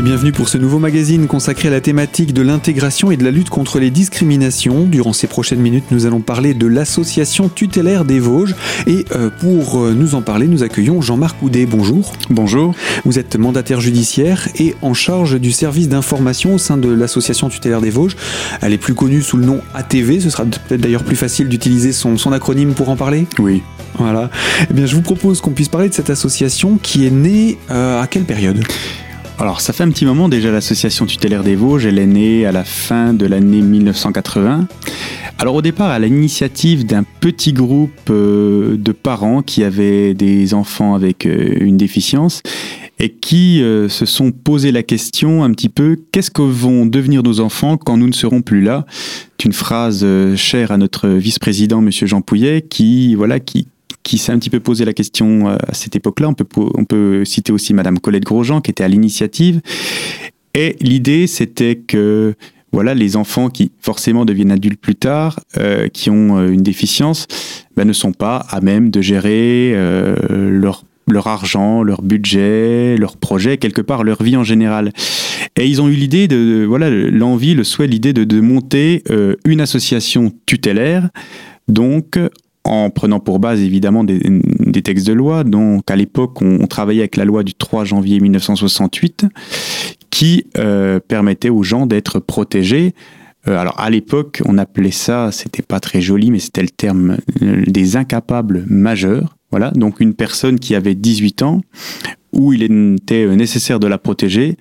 Et bienvenue pour ce nouveau magazine consacré à la thématique de l'intégration et de la lutte contre les discriminations. Durant ces prochaines minutes, nous allons parler de l'association tutélaire des Vosges. Et euh, pour euh, nous en parler, nous accueillons Jean-Marc Houdet. Bonjour. Bonjour. Vous êtes mandataire judiciaire et en charge du service d'information au sein de l'association tutélaire des Vosges. Elle est plus connue sous le nom ATV. Ce sera peut-être d'ailleurs plus facile d'utiliser son, son acronyme pour en parler. Oui. Voilà. Eh bien, je vous propose qu'on puisse parler de cette association qui est née euh, à quelle période? Alors, ça fait un petit moment déjà l'association tutélaire des Vosges. Elle est née à la fin de l'année 1980. Alors, au départ, à l'initiative d'un petit groupe euh, de parents qui avaient des enfants avec euh, une déficience et qui euh, se sont posé la question un petit peu qu'est-ce que vont devenir nos enfants quand nous ne serons plus là? C'est une phrase chère à notre vice-président, Monsieur Jean Pouillet, qui voilà qui qui s'est un petit peu posé la question euh, à cette époque-là. On peut, on peut citer aussi Madame Colette Grosjean, qui était à l'initiative. Et l'idée, c'était que voilà, les enfants qui forcément deviennent adultes plus tard, euh, qui ont euh, une déficience, ben, ne sont pas à même de gérer leur leur argent, leur budget, leur projet, quelque part leur vie en général. Et ils ont eu l'idée de, voilà, l'envie, le souhait, l'idée de, de monter une association tutélaire, donc en prenant pour base évidemment des, textes de loi. Donc à l'époque, on, travaillait avec la loi du 3 janvier 1968 qui euh, permettait aux gens d'être protégés. Euh, alors à l'époque, on appelait ça, c'était pas très joli, mais c'était le terme euh, des incapables majeurs. Voilà, donc une personne qui avait 18 ans, où il était nécessaire de la protéger,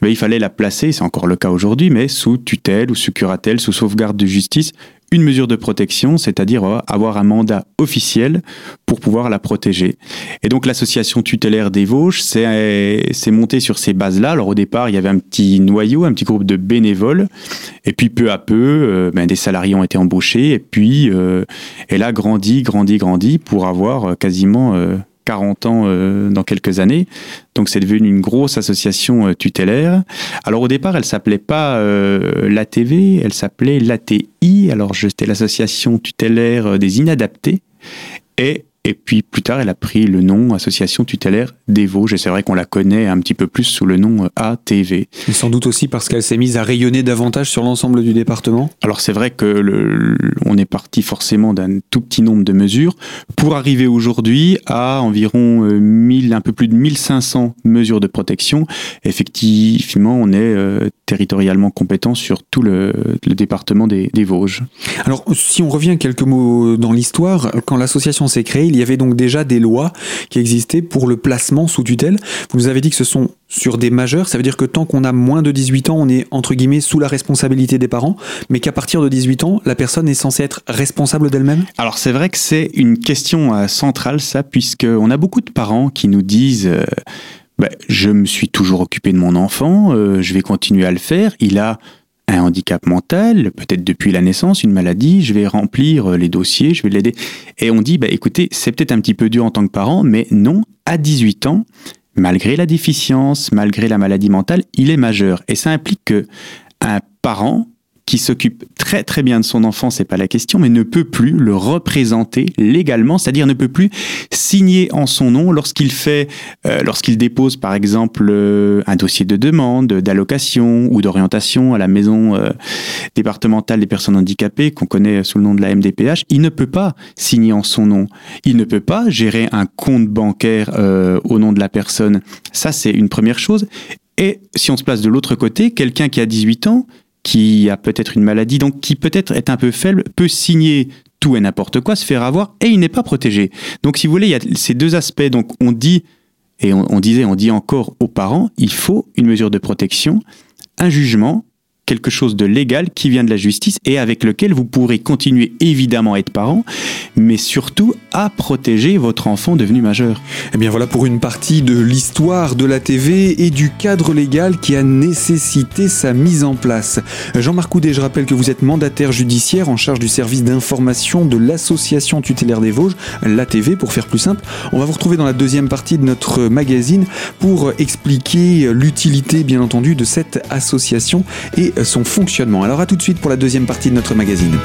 ben, il fallait la placer, c'est encore le cas aujourd'hui, mais sous tutelle ou sous curatelle, sous sauvegarde de justice, une mesure de protection, c'est-à-dire euh, avoir un mandat officiel pour pouvoir la protéger. Et donc l'association tutélaire des Vosges s'est montée sur ces bases-là. Alors au départ, il y avait un petit noyau, un petit groupe de bénévoles, et puis peu à peu, euh, ben, des salariés ont été embauchés, et puis euh, elle a grandi, grandi, grandi pour avoir euh, quasiment euh, 40 ans euh, dans quelques années. Donc c'est devenu une grosse association euh, tutélaire. Alors au départ, elle s'appelait pas euh, l'ATV, elle s'appelait l'ATI. Alors c'était l'association tutélaire des inadaptés. Et, et puis plus tard, elle a pris le nom Association tutélaire des Vosges. Et c'est vrai qu'on la connaît un petit peu plus sous le nom euh, ATV. Et sans doute aussi parce qu'elle s'est mise à rayonner davantage sur l'ensemble du département. Alors c'est vrai que le, on est parti forcément d'un tout petit nombre de mesures pour arriver aujourd'hui à environ euh, 1000, un peu plus de 1500 mesures de protection. Effectivement, on est euh, territorialement compétent sur tout le, le département des, des Vosges. Alors, si on revient quelques mots dans l'histoire, quand l'association s'est créée, il y avait donc déjà des lois qui existaient pour le placement sous tutelle. Vous nous avez dit que ce sont sur des majeurs, ça veut dire que tant qu'on a moins de 18 ans, on est entre guillemets sous la responsabilité des parents, mais qu'à partir de 18 ans, la personne est censée être responsable d'elle-même? Alors c'est vrai que c'est une question euh, centrale ça, puisque on a beaucoup de parents qui nous disent euh, Bah, je me suis toujours occupé de mon enfant, euh, je vais continuer à le faire. Il a un handicap mental, peut-être depuis la naissance, une maladie, je vais remplir euh, les dossiers, je vais l'aider. Et on dit, bah, écoutez, c'est peut-être un petit peu dur en tant que parent, mais non, à 18 ans, malgré la déficience, malgré la maladie mentale, il est majeur. Et ça implique que un parent qui s'occupe très très bien de son enfant, c'est pas la question, mais ne peut plus le représenter légalement, c'est-à-dire ne peut plus signer en son nom lorsqu'il fait, euh, lorsqu'il dépose par exemple euh, un dossier de demande d'allocation ou d'orientation à la maison euh, départementale des personnes handicapées qu'on connaît sous le nom de la MDPH, il ne peut pas signer en son nom. Il ne peut pas gérer un compte bancaire au nom de la personne. Ça, c'est une première chose. Et si on se place de l'autre côté, quelqu'un qui a 18 ans, qui a peut-être une maladie, donc qui peut-être est un peu faible, peut signer tout et n'importe quoi, se faire avoir, et il n'est pas protégé. Donc si vous voulez, il y a ces deux aspects. Donc on dit, et on, on disait, on dit encore aux parents, il faut une mesure de protection, un jugement, quelque chose de légal qui vient de la justice et avec lequel vous pourrez continuer évidemment à être parent, mais surtout à protéger votre enfant devenu majeur. Eh bien voilà pour une partie de l'histoire de la TV et du cadre légal qui a nécessité sa mise en place. Jean-Marc Houdet, je rappelle que vous êtes mandataire judiciaire en charge du service d'information de l'association tutélaire des Vosges, l'ATV pour faire plus simple. On va vous retrouver dans la deuxième partie de notre magazine pour expliquer l'utilité bien entendu de cette association et son fonctionnement. Alors à tout de suite pour la deuxième partie de notre magazine.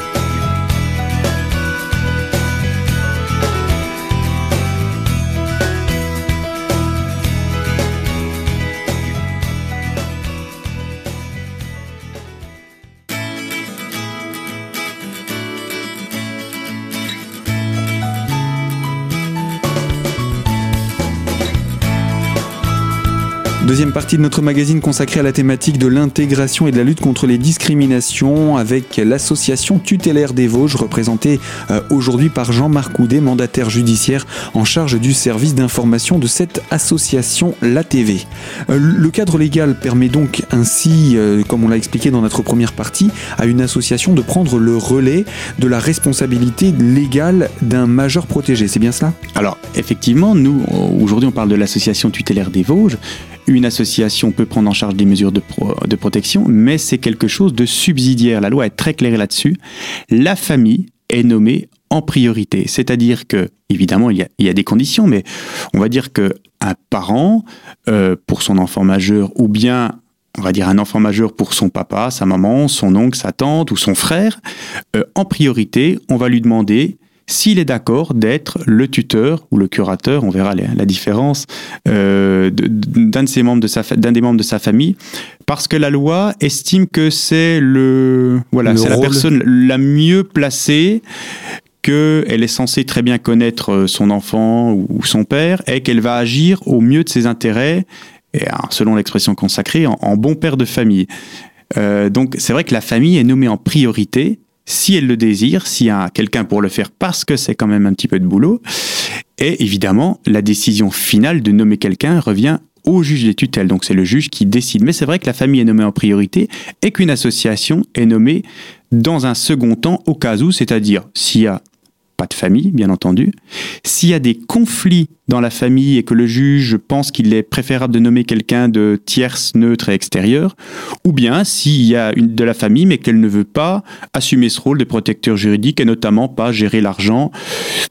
Deuxième partie de notre magazine consacrée à la thématique de l'intégration et de la lutte contre les discriminations avec l'association tutélaire des Vosges représentée euh, aujourd'hui par Jean-Marc Houdet, mandataire judiciaire en charge du service d'information de cette association La TV. Euh, le cadre légal permet donc ainsi, euh, comme on l'a expliqué dans notre première partie, à une association de prendre le relais de la responsabilité légale d'un majeur protégé. C'est bien cela? Alors effectivement, nous aujourd'hui on parle de l'association tutélaire des Vosges une association peut prendre en charge des mesures de, protection, mais c'est quelque chose de subsidiaire. La loi est très claire là-dessus. La famille est nommée en priorité. C'est-à-dire que, évidemment, il y, a, il y, a, des conditions, mais on va dire que un parent, euh, pour son enfant majeur, ou bien on va dire un enfant majeur pour son papa, sa maman, son oncle, sa tante ou son frère, euh, en priorité, on va lui demander s'il est d'accord d'être le tuteur ou le curateur, on verra la, différence, euh, d'un de membres de sa, d'un des membres de sa famille, parce que la loi estime que c'est le, voilà, c'est la personne la mieux placée qu'elle est censée très bien connaître euh, son enfant ou son père et qu'elle va agir au mieux de ses intérêts et selon l'expression consacrée, en, bon père de famille. Euh, donc c'est vrai que la famille est nommée en priorité si elle le désire, s'il y a quelqu'un pour le faire parce que c'est quand même un petit peu de boulot. Et évidemment, la décision finale de nommer quelqu'un revient au juge des tutelles. Donc c'est le juge qui décide. Mais c'est vrai que la famille est nommée en priorité et qu'une association est nommée dans un second temps au cas où, c'est-à-dire s'il y a pas de famille, bien entendu. S'il y a des conflits dans la famille et que le juge pense qu'il est préférable de nommer quelqu'un de tierce, neutre et extérieur, ou bien s'il y a une de la famille mais qu'elle ne veut pas assumer ce rôle de protecteur juridique et notamment pas gérer l'argent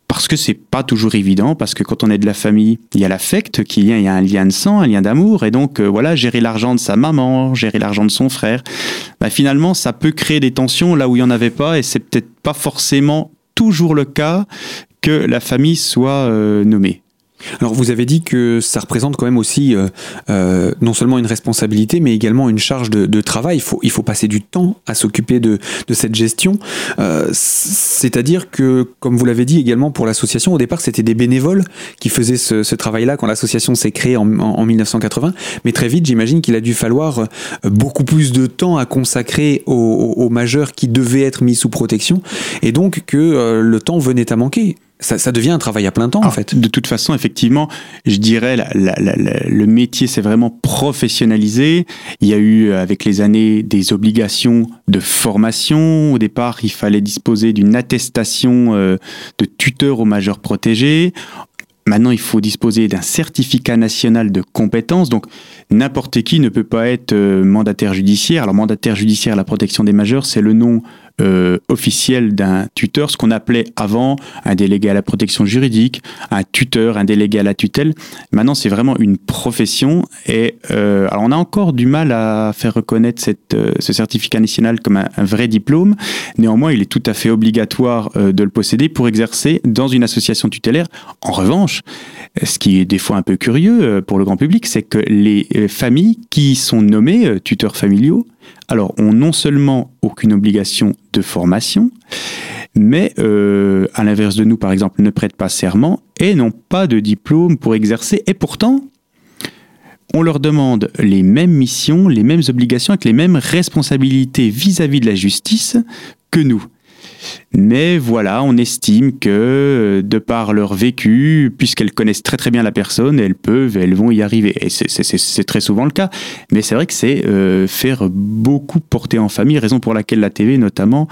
parce que c'est pas toujours évident parce que quand on est de la famille, il y a l'affect qui il y a un lien de sang, un lien d'amour et donc euh, voilà, gérer l'argent de sa maman, gérer l'argent de son frère, bah, finalement ça peut créer des tensions là où il y en avait pas et c'est peut-être pas forcément toujours le cas que la famille soit euh, nommée. Alors vous avez dit que ça représente quand même aussi euh, euh, non seulement une responsabilité, mais également une charge de, travail. Il faut, passer du temps à s'occuper de, cette gestion. Euh, c'est-à-dire que, comme vous l'avez dit également pour l'association, au départ c'était des bénévoles qui faisaient ce, travail-là quand l'association s'est créée en, 1980. Mais très vite, j'imagine qu'il a dû falloir beaucoup plus de temps à consacrer aux majeurs qui devaient être mis sous protection, et donc que le temps venait à manquer ça, devient un travail à plein temps, en fait. De toute façon, effectivement, je dirais, le métier s'est vraiment professionnalisé. Il y a eu, avec les années, des obligations de formation. Au départ, il fallait disposer d'une attestation euh, de tuteur au majeur protégé. Maintenant, il faut disposer d'un certificat national de compétences. Donc, n'importe qui ne peut pas être euh, mandataire judiciaire. Alors, mandataire judiciaire à la protection des majeurs, c'est le nom euh, officiel d'un tuteur, ce qu'on appelait avant un délégué à la protection juridique, un tuteur, un délégué à la tutelle. Maintenant, c'est vraiment une profession et euh, alors on a encore du mal à faire reconnaître cette, euh, ce certificat national comme un, vrai diplôme. Néanmoins, il est tout à fait obligatoire euh, de le posséder pour exercer dans une association tutélaire. En revanche, ce qui est des fois un peu curieux pour le grand public, c'est que les familles qui sont nommées tuteurs familiaux alors ont non seulement aucune obligation de formation, mais euh, à l'inverse de nous, par exemple, ne prêtent pas serment et n'ont pas de diplôme pour exercer. Et pourtant, on leur demande les mêmes missions, les mêmes obligations, avec les mêmes responsabilités vis à -vis de la justice que nous. Mais voilà, on estime que de par leur vécu, puisqu'elles connaissent très très bien la personne, elles peuvent, elles vont y arriver. Et c'est très souvent le cas. Mais c'est vrai que c'est euh, faire beaucoup porter en famille, raison pour laquelle la TV notamment,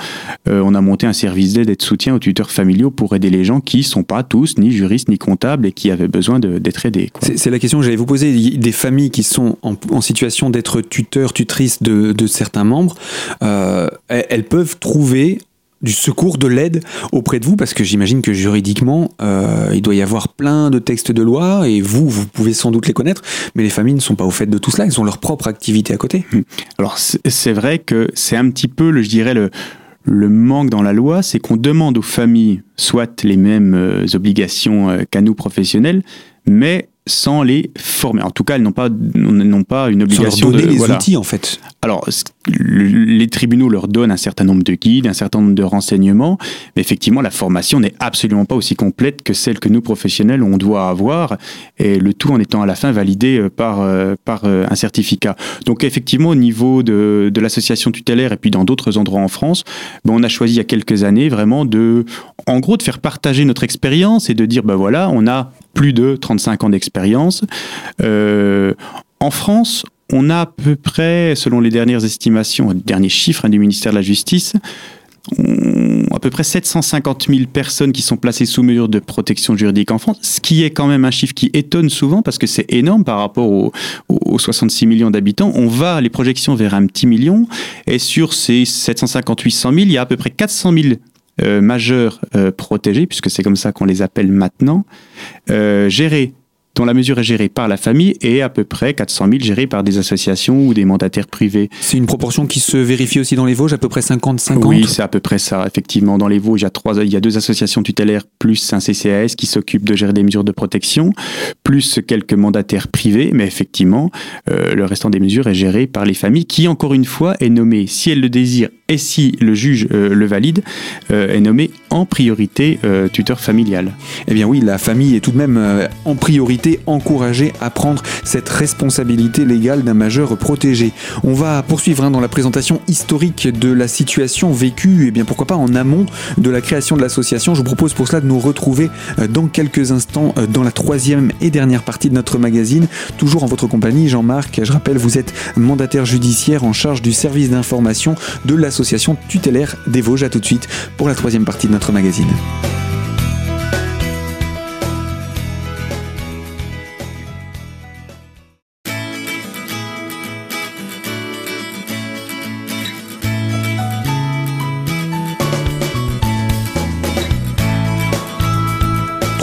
euh, on a monté un service d'aide et de soutien aux tuteurs familiaux pour aider les gens qui ne sont pas tous ni juristes ni comptables et qui avaient besoin d'être aidés. C'est la question que j'allais vous poser. Des familles qui sont en, situation d'être tuteurs, tutrices de, certains membres, euh, elles peuvent trouver du secours, de l'aide auprès de vous Parce que j'imagine que juridiquement, euh, il doit y avoir plein de textes de loi et vous, vous pouvez sans doute les connaître, mais les familles ne sont pas au fait de tout cela, elles ont leur propre activité à côté. Hum. Alors c'est vrai que c'est un petit peu, je dirais, le, le manque dans la loi, c'est qu'on demande aux familles soit les mêmes euh, obligations euh, qu'à nous professionnels, mais sans les former. En tout cas, elles n'ont pas, n'ont pas une obligation sans leur donner de les outils en fait. Alors, les tribunaux leur donnent un certain nombre de guides, un certain nombre de renseignements, mais effectivement, la formation n'est absolument pas aussi complète que celle que nous professionnels on doit avoir, et le tout en étant à la fin validé euh, par euh, par euh, un certificat. Donc, effectivement, au niveau de, de l'association tutélaire et puis dans d'autres endroits en France, ben, on a choisi il y a quelques années vraiment de, en gros, de faire partager notre expérience et de dire, ben voilà, on a plus de 35 ans d'expérience. Euh, en France, on a à peu près, selon les dernières estimations, les derniers chiffres hein, du ministère de la Justice, à peu près 750 000 personnes qui sont placées sous mesure de protection juridique en France, ce qui est quand même un chiffre qui étonne souvent parce que c'est énorme par rapport aux, 66 millions d'habitants. On va les projections vers un petit million et sur ces 750-800 000, il y a à peu près 400 000 euh, majeurs euh, protégés, puisque c'est comme ça qu'on les appelle maintenant, euh, gérés dont la mesure est gérée par la famille et à peu près 400 000 gérés par des associations ou des mandataires privés. C'est une proportion qui se vérifie aussi dans les Vosges, à peu près 50-50 Oui, c'est à peu près ça. Effectivement, dans les Vosges, il y a, trois, il y a deux associations tutélaires plus un CCAS qui s'occupe de gérer des mesures de protection, plus quelques mandataires privés, mais effectivement, euh, le restant des mesures est géré par les familles qui, encore une fois, est nommé, si elles le désirent et si le juge euh, le valide, euh, est nommé en priorité tuteur familial. Eh bien oui, la famille est tout de même en priorité encouragé à prendre cette responsabilité légale d'un majeur protégé. On va poursuivre hein, dans la présentation historique de la situation vécue, et bien pourquoi pas en amont de la création de l'association. Je vous propose pour cela de nous retrouver euh, dans quelques instants euh, dans la troisième et dernière partie de notre magazine, toujours en votre compagnie, Jean-Marc. Je rappelle, vous êtes mandataire judiciaire en charge du service d'information de l'association tutélaire des Vosges. À tout de suite pour la troisième partie de notre magazine.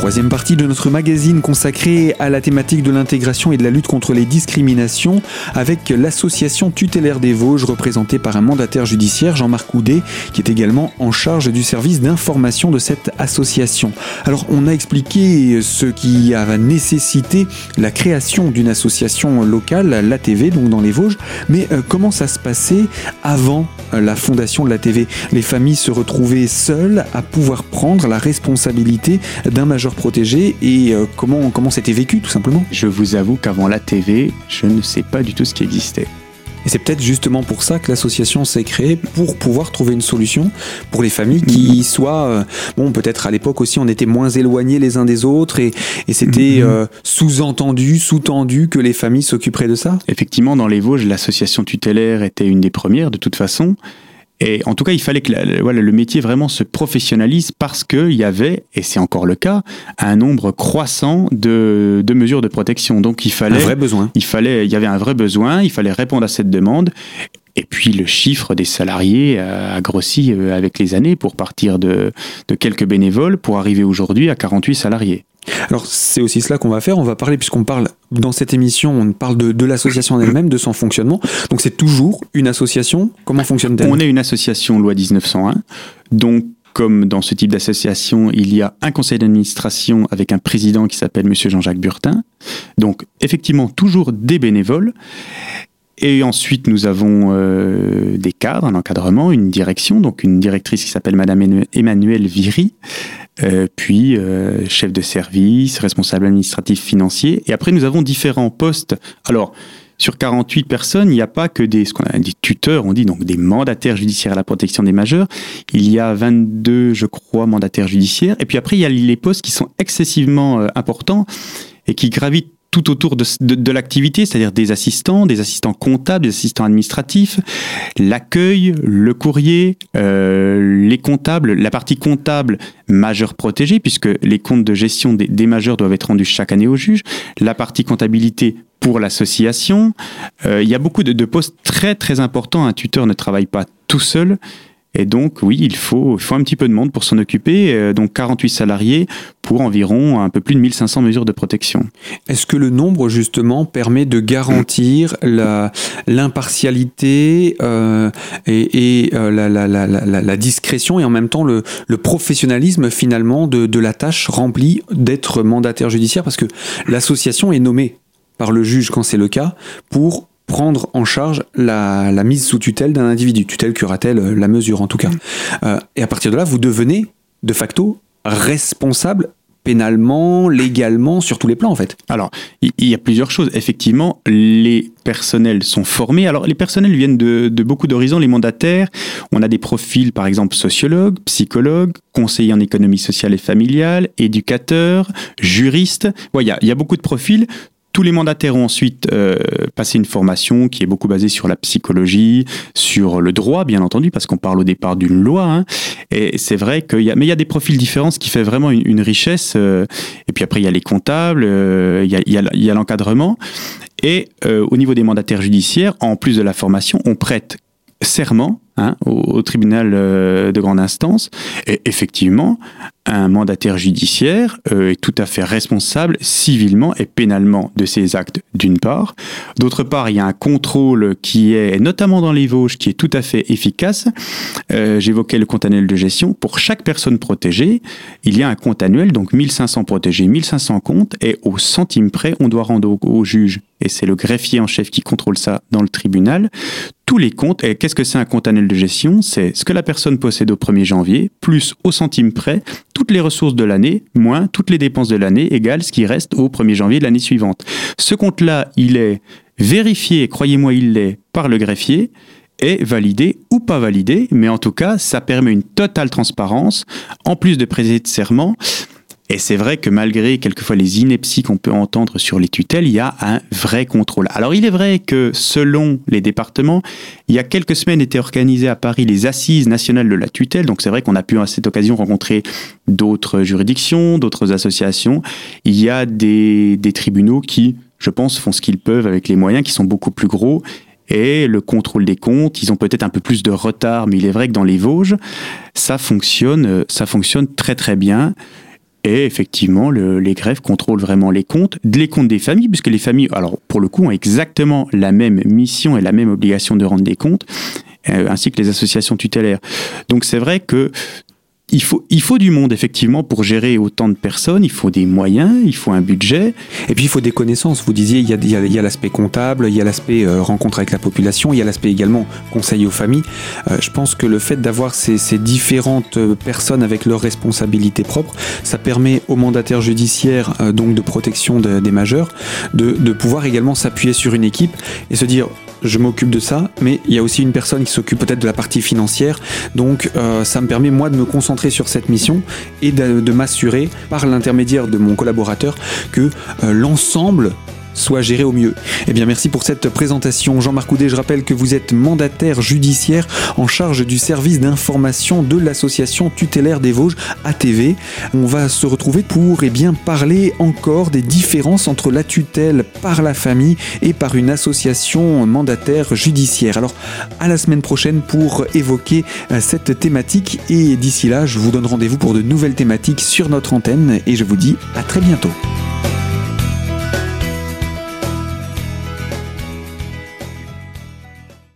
Troisième partie de notre magazine consacrée à la thématique de l'intégration et de la lutte contre les discriminations avec l'association tutélaire des Vosges représentée par un mandataire judiciaire, Jean-Marc Houdet, qui est également en charge du service d'information de cette association. Alors on a expliqué ce qui a nécessité la création d'une association locale, l'ATV, donc dans les Vosges, mais euh, comment ça se passait avant euh, la fondation de l'ATV Les familles se retrouvaient seules à pouvoir prendre la responsabilité d'un majeur protégé et euh, comment comment c'était vécu tout simplement Je vous avoue qu'avant la TV, je ne sais pas du tout ce qui existait. Et c'est peut-être justement pour ça que l'association s'est créée, pour pouvoir trouver une solution pour les familles qui mm-hmm. soient... Euh, bon, peut-être à l'époque aussi, on était moins éloignés les uns des autres et, et c'était mm-hmm. euh, sous-entendu, sous-tendu que les familles s'occuperaient de ça Effectivement, dans les Vosges, l'association tutélaire était une des premières de toute façon. Et en tout cas, il fallait que voilà, le métier vraiment se professionnalise parce qu'il y avait, et c'est encore le cas, un nombre croissant de, de, mesures de protection. Donc il fallait, un vrai besoin. Il fallait, il y avait un vrai besoin. Il fallait répondre à cette demande. Et puis le chiffre des salariés a grossi euh, avec les années pour partir de, de quelques bénévoles pour arriver aujourd'hui à 48 salariés. Alors c'est aussi cela qu'on va faire, on va parler, puisqu'on parle dans cette émission, on parle de, l'association elle-même, de son fonctionnement. Donc c'est toujours une association, comment fonctionne-t-elle? On est une association loi 1901, donc comme dans ce type d'association, il y a un conseil d'administration avec un président qui s'appelle Monsieur Jean-Jacques Burtin. Donc effectivement toujours des bénévoles. Et ensuite, nous avons euh, des cadres, un encadrement, une direction, donc une directrice qui s'appelle Madame Emmanuelle Viry, euh, puis euh, chef de service, responsable administratif financier. Et après, nous avons différents postes. Alors, sur 48 personnes, il n'y a pas que des, ce qu'on a dit tuteurs, on dit donc des mandataires judiciaires à la protection des majeurs. Il y a 22, je crois, mandataires judiciaires. Et puis après, il y a les postes qui sont excessivement importants et qui gravitent tout autour de, de, l'activité, c'est-à-dire des assistants, des assistants comptables, des assistants administratifs, l'accueil, le courrier, euh, les comptables, la partie comptable majeur protégée, puisque les comptes de gestion des, majeurs doivent être rendus chaque année au juge, la partie comptabilité pour l'association. Euh, il y a beaucoup de, de, postes très très importants. Un tuteur ne travaille pas tout seul. Et donc, oui, il faut, il faut un petit peu de monde pour s'en occuper. Euh, donc, 48 salariés pour environ un peu plus de 1500 mesures de protection. Est-ce que le nombre, justement, permet de garantir l'impartialité euh, et, et euh, la, la, la, la, discrétion et en même temps le, le professionnalisme, finalement, de, de la tâche remplie d'être mandataire judiciaire? Parce que l'association est nommée par le juge quand c'est le cas pour prendre en charge la, mise sous tutelle d'un individu, tutelle, curatelle, euh, la mesure en tout cas. Mm. Euh, et à partir de là, vous devenez de facto responsable pénalement, légalement, sur tous les plans en fait Alors, il y, a plusieurs choses. Effectivement, les personnels sont formés. Alors, les personnels viennent de, beaucoup d'horizons, les mandataires. On a des profils, par exemple, sociologues, psychologues, conseillers en économie sociale et familiale, éducateurs, juristes. Il y, a beaucoup de profils. Tous les mandataires ont ensuite euh, passé une formation qui est beaucoup basée sur la psychologie, sur le droit, bien entendu, parce qu'on parle au départ d'une loi. Hein. Et c'est vrai qu'il y a, mais il y a des profils différents, ce qui fait vraiment une, richesse. Euh, et puis après, il y a les comptables, euh, il y a, il y a l'encadrement. Et au niveau des mandataires judiciaires, en plus de la formation, on prête serment hein, au, tribunal de grande instance. Et effectivement, un mandataire judiciaire euh, est tout à fait responsable civilement et pénalement de ses actes, d'une part. D'autre part, il y a un contrôle qui est, notamment dans les Vosges, qui est tout à fait efficace. Euh, j'évoquais le compte annuel de gestion. Pour chaque personne protégée, il y a un compte annuel, donc 1500 protégés, 1500 comptes, et au centime près, on doit rendre au, juge, et c'est le greffier en chef qui contrôle ça dans le tribunal, les comptes. Et qu'est-ce que c'est un compte annuel de gestion? C'est ce que la personne possède au 1er janvier, plus au centime près, toutes les ressources de l'année, moins toutes les dépenses de l'année, égale ce qui reste au 1er janvier de l'année suivante. Ce compte-là, il est vérifié, croyez-moi, il l'est, par le greffier, est validé ou pas validé, mais en tout cas, ça permet une totale transparence, en plus de prêter de serment, et c'est vrai que malgré quelquefois les inepties qu'on peut entendre sur les tutelles, il y a un vrai contrôle. Alors il est vrai que selon les départements, il y a quelques semaines étaient organisées à Paris les assises nationales de la tutelle. Donc c'est vrai qu'on a pu à cette occasion rencontrer d'autres juridictions, d'autres associations. Il y a des, des tribunaux qui, je pense, font ce qu'ils peuvent avec les moyens qui sont beaucoup plus gros et le contrôle des comptes, ils ont peut-être un peu plus de retard, mais il est vrai que dans les Vosges, ça fonctionne, ça fonctionne très très bien. Et effectivement, les greffes contrôlent vraiment les comptes, les comptes des familles, puisque les familles, alors pour le coup, ont exactement la même mission et la même obligation de rendre des comptes, euh, ainsi que les associations tutélaires. Donc c'est vrai que il faut, il faut du monde, effectivement, pour gérer autant de personnes. Il faut des moyens, il faut un budget. Et puis, il faut des connaissances. Vous disiez, il y a, il y a, l'aspect comptable, il y a l'aspect euh, rencontre avec la population, il y a l'aspect également conseil aux familles. Euh, je pense que le fait d'avoir ces, différentes euh, personnes avec leurs responsabilités propres, ça permet aux mandataires judiciaires, donc de protection des majeurs, de, de pouvoir également s'appuyer sur une équipe et se dire, je m'occupe de ça, mais il y a aussi une personne qui s'occupe peut-être de la partie financière. Donc euh, ça me permet moi de me concentrer sur cette mission et de, m'assurer par l'intermédiaire de mon collaborateur que euh, l'ensemble soit géré au mieux. Eh bien, merci pour cette présentation. Jean-Marc Houdet, je rappelle que vous êtes mandataire judiciaire en charge du service d'information de l'association tutélaire des Vosges, ATV. On va se retrouver pour eh bien, parler encore des différences entre la tutelle par la famille et par une association mandataire judiciaire. Alors, à la semaine prochaine pour évoquer euh, cette thématique et d'ici là, je vous donne rendez-vous pour de nouvelles thématiques sur notre antenne et je vous dis à très bientôt.